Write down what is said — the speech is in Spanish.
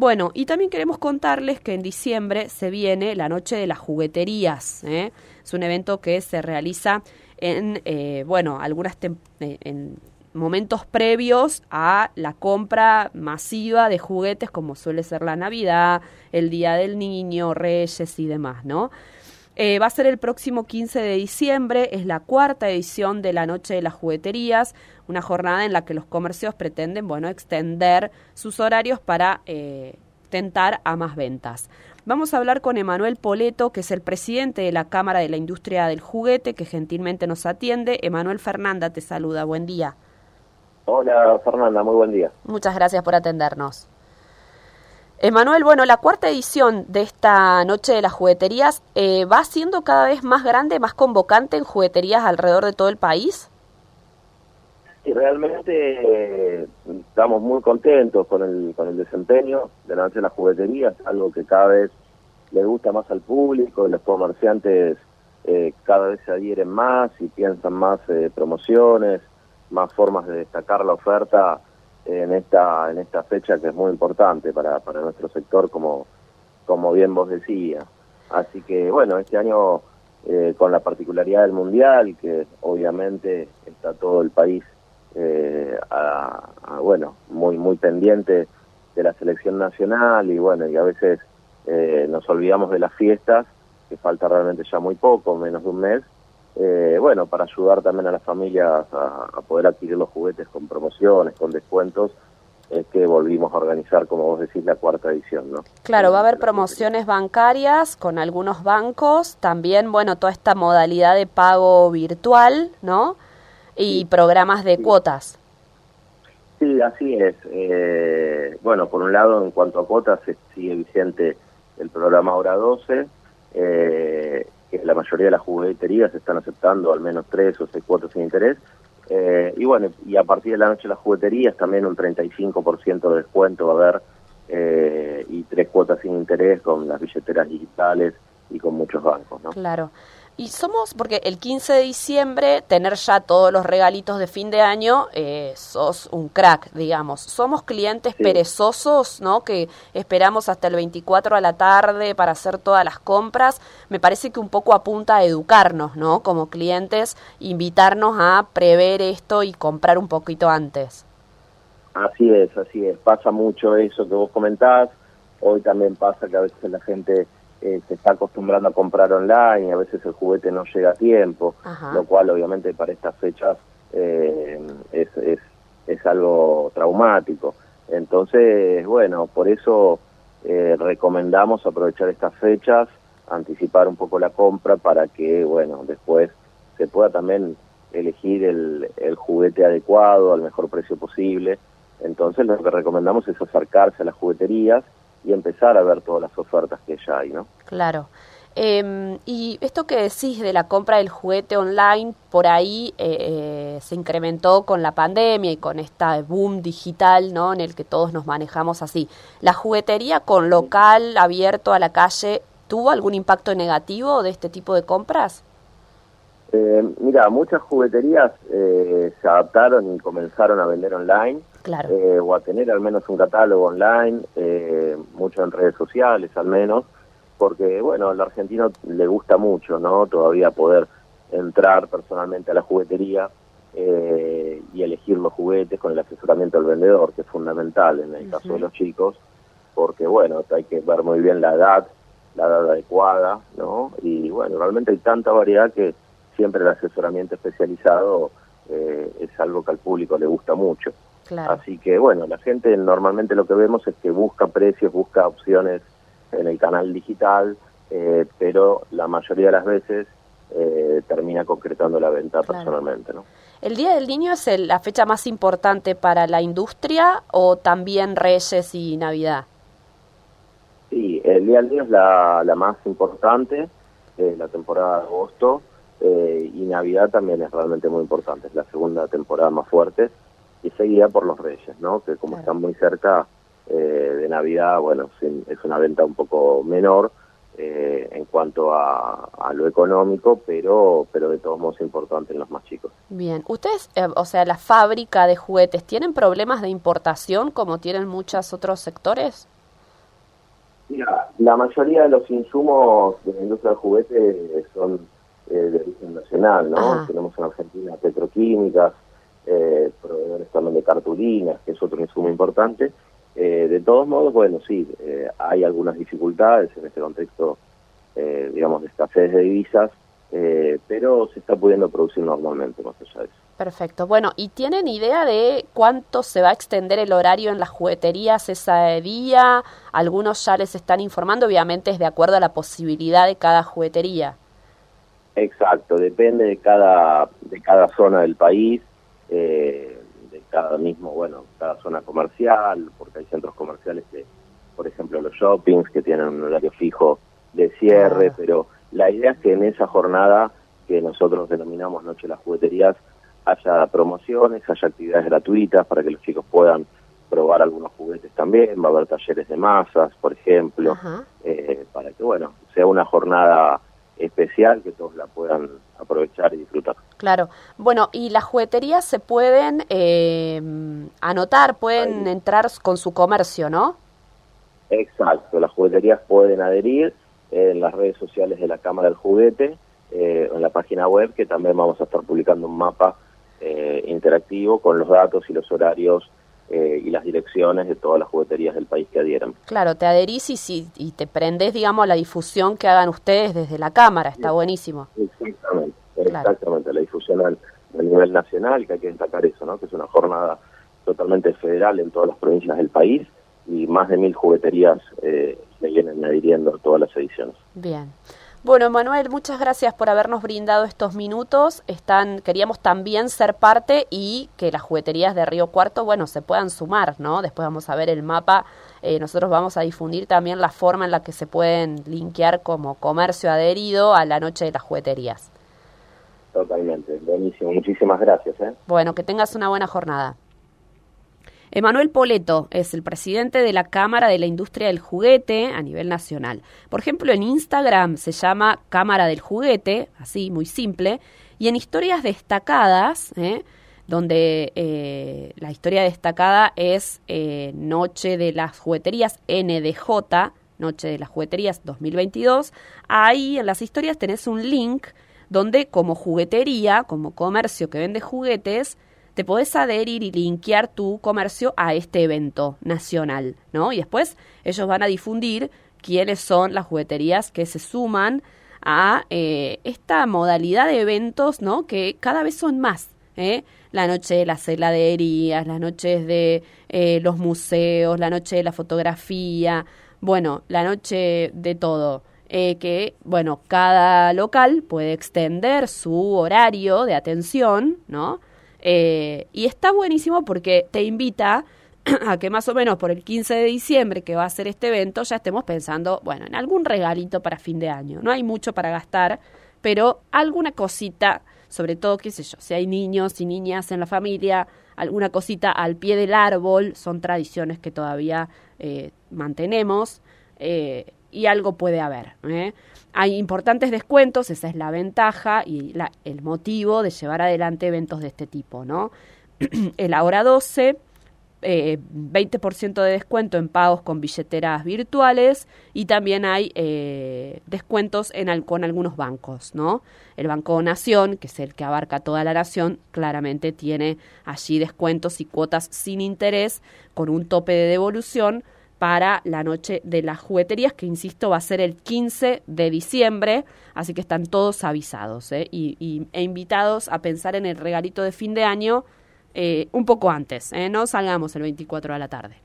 Bueno, y también queremos contarles que en diciembre se viene la Noche de las Jugueterías. ¿eh? Es un evento que se realiza en, eh, bueno, algunas eh, en momentos previos a la compra masiva de juguetes como suele ser la Navidad, el Día del Niño, Reyes y demás, ¿no? Eh, va a ser el próximo 15 de diciembre, es la cuarta edición de la Noche de las Jugueterías, una jornada en la que los comercios pretenden, bueno, extender sus horarios para eh, tentar a más ventas. Vamos a hablar con Emanuel Poleto, que es el presidente de la Cámara de la Industria del Juguete, que gentilmente nos atiende. Emanuel Fernanda te saluda, buen día. Hola Fernanda, muy buen día. Muchas gracias por atendernos. Emanuel, bueno, la cuarta edición de esta Noche de las Jugueterías eh, va siendo cada vez más grande, más convocante en jugueterías alrededor de todo el país. Y realmente eh, estamos muy contentos con el, con el desempeño de la Noche de las Jugueterías, algo que cada vez le gusta más al público, los comerciantes eh, cada vez se adhieren más y piensan más promociones, más formas de destacar la oferta en esta en esta fecha que es muy importante para, para nuestro sector como como bien vos decías. Así que bueno este año eh, con la particularidad del mundial que obviamente está todo el país eh, bueno muy muy pendiente de la selección nacional y bueno y a veces eh, nos olvidamos de las fiestas que falta realmente ya muy poco menos de un mes eh, bueno, para ayudar también a las familias a, poder adquirir los juguetes con promociones, con descuentos, es que volvimos a organizar, como vos decís, la cuarta edición, ¿no? Claro, va a haber promociones bancarias con algunos bancos, también, bueno, toda esta modalidad de pago virtual, ¿no? Y programas de cuotas. Sí, así es. Eh, bueno, por un lado, en cuanto a cuotas, sigue vigente el programa Hora 12, eh, que la mayoría de las jugueterías están aceptando al menos tres o seis cuotas sin interés. Eh, y bueno, y a partir de la noche las jugueterías también un 35% de descuento va a haber eh, y tres cuotas sin interés con las billeteras digitales y con muchos bancos, ¿no? Claro. Y somos, porque el 15 de diciembre, tener ya todos los regalitos de fin de año, eh, sos un crack, digamos. Somos clientes perezosos, ¿no? Que esperamos hasta el 24 a la tarde para hacer todas las compras. Me parece que un poco apunta a educarnos, ¿no? Como clientes, invitarnos a prever esto y comprar un poquito antes. Así es, así es. Pasa mucho eso que vos comentás. Hoy también pasa que a veces la gente eh, se está acostumbrando a comprar online y a veces el juguete no llega a tiempo, lo cual obviamente para estas fechas eh, es, es, es, algo traumático. Entonces, bueno, por eso eh, recomendamos aprovechar estas fechas, anticipar un poco la compra para que, bueno, después se pueda también elegir el, el juguete adecuado al mejor precio posible. Entonces, lo que recomendamos es acercarse a las jugueterías y empezar a ver todas las ofertas que ya hay, ¿no? Claro. Em, y esto que decís de la compra del juguete online, por ahí eh, eh, se incrementó con la pandemia y con esta boom digital, ¿no? En el que todos nos manejamos así. ¿La juguetería con local abierto a la calle tuvo algún impacto negativo de este tipo de compras? Eh, mira, muchas jugueterías se adaptaron y comenzaron a vender online eh, o a tener al menos un catálogo online, eh, mucho en redes sociales al menos, porque bueno, al argentino le gusta mucho, ¿no? Todavía poder entrar personalmente a la juguetería eh, y elegir los juguetes con el asesoramiento del vendedor, que es fundamental en el caso de los chicos, porque bueno, hay que ver muy bien la edad, la edad adecuada, ¿no? Y bueno, realmente hay tanta variedad que siempre el asesoramiento especializado es algo que al público le gusta mucho. Así que bueno, la gente normalmente lo que vemos es que busca precios, busca opciones en el canal digital, eh, pero la mayoría de las veces eh, termina concretando la venta personalmente. ¿no? ¿El Día del Niño es la fecha más importante para la industria o también Reyes y Navidad? Sí, el Día del Niño es la, la más importante, eh, la temporada de agosto, y Navidad también es realmente muy importante, es la segunda temporada más fuerte y seguida por los Reyes, ¿no? Que como están muy cerca eh, de Navidad, bueno, es una venta un poco menor eh, en cuanto a, lo económico, pero pero de todos modos importante en los más chicos. Bien, ustedes, eh, o sea, la fábrica de juguetes, ¿tienen problemas de importación como tienen muchos otros sectores? Mira, la mayoría de los insumos de la industria del juguete son eh, de origen nacional, ¿no? Tenemos en Argentina petroquímicas, eh, proveedores también de cartulinas, que es otro insumo importante. Eh, de todos modos, bueno, sí, eh, hay algunas dificultades en este contexto, digamos, de escasez de divisas, pero se está pudiendo producir normalmente, más allá de eso. Perfecto. Bueno, ¿y tienen idea de cuánto se va a extender el horario en las jugueterías ese día? Algunos ya les están informando, obviamente es de acuerdo a la posibilidad de cada juguetería. Exacto, depende de cada, de cada zona del país, eh, de cada mismo, bueno, cada zona comercial, porque hay centros comerciales que, por ejemplo, los shoppings que tienen un horario fijo de cierre, ah. pero la idea es que en esa jornada que nosotros denominamos Noche de las Jugueterías, haya promociones, haya actividades gratuitas para que los chicos puedan probar algunos juguetes también, va a haber talleres de masas, por ejemplo, eh, para que, bueno, sea una jornada especial que todos la puedan aprovechar y disfrutar. Claro. Bueno, y las jugueterías se pueden eh, anotar, pueden entrar con su comercio, ¿no? Exacto, las jugueterías pueden adherir en las redes sociales de la Cámara del Juguete, eh, en la página web, que también vamos a estar publicando un mapa eh, interactivo con los datos y los horarios eh, y las direcciones de todas las jugueterías del país que adhieran. Claro, te adherís y, si, y te prendes, digamos, a la difusión que hagan ustedes desde la Cámara, está buenísimo. Exactamente, exactamente, la difusión a nivel nacional, que hay que destacar eso, ¿no? que es una jornada totalmente federal en todas las provincias del país y más de mil jugueterías eh, se vienen adhiriendo a todas las ediciones. Bien. Bueno, Manuel, muchas gracias por habernos brindado estos minutos. Están, queríamos también ser parte y que las jugueterías de Río Cuarto, bueno, se puedan sumar, ¿no? Después vamos a ver el mapa. Eh, nosotros vamos a difundir también la forma en la que se pueden linkear como comercio adherido a la noche de las jugueterías. Totalmente, buenísimo. Muchísimas gracias. ¿eh? Bueno, que tengas una buena jornada. Emanuel Poleto es el presidente de la Cámara de la Industria del Juguete a nivel nacional. Por ejemplo, en Instagram se llama Cámara del Juguete, así, muy simple, y en historias destacadas, ¿eh? donde eh, la historia destacada es Noche de las Jugueterías NDJ, Noche de las Jugueterías 2022, ahí en las historias tenés un link donde como juguetería, como comercio que vende juguetes, te podés adherir y linkear tu comercio a este evento nacional, ¿no? Y después ellos van a difundir quiénes son las jugueterías que se suman a eh, esta modalidad de eventos, ¿no? Que cada vez son más, ¿eh? La noche de las heladerías, las noches de eh, los museos, la noche de la fotografía, bueno, la noche de todo. Eh, que, bueno, cada local puede extender su horario de atención, ¿no? Eh, y está buenísimo porque te invita a que más o menos por el 15 de diciembre que va a ser este evento ya estemos pensando, bueno, en algún regalito para fin de año. No hay mucho para gastar, pero alguna cosita, sobre todo, qué sé yo, si hay niños y niñas en la familia, alguna cosita al pie del árbol, son tradiciones que todavía eh, mantenemos. Y algo puede haber. ¿eh? Hay importantes descuentos, esa es la ventaja y la, el motivo de llevar adelante eventos de este tipo. ¿no? el Ahora 12, eh, 20% de descuento en pagos con billeteras virtuales y también hay eh, descuentos en con algunos bancos. ¿no? El Banco Nación, que es el que abarca toda la nación, claramente tiene allí descuentos y cuotas sin interés con un tope de devolución para la noche de las jugueterías, que insisto va a ser el 15 de diciembre, así que están todos avisados ¿eh? y, e invitados a pensar en el regalito de fin de año eh, un poco antes, ¿eh? no salgamos el 24 a la tarde.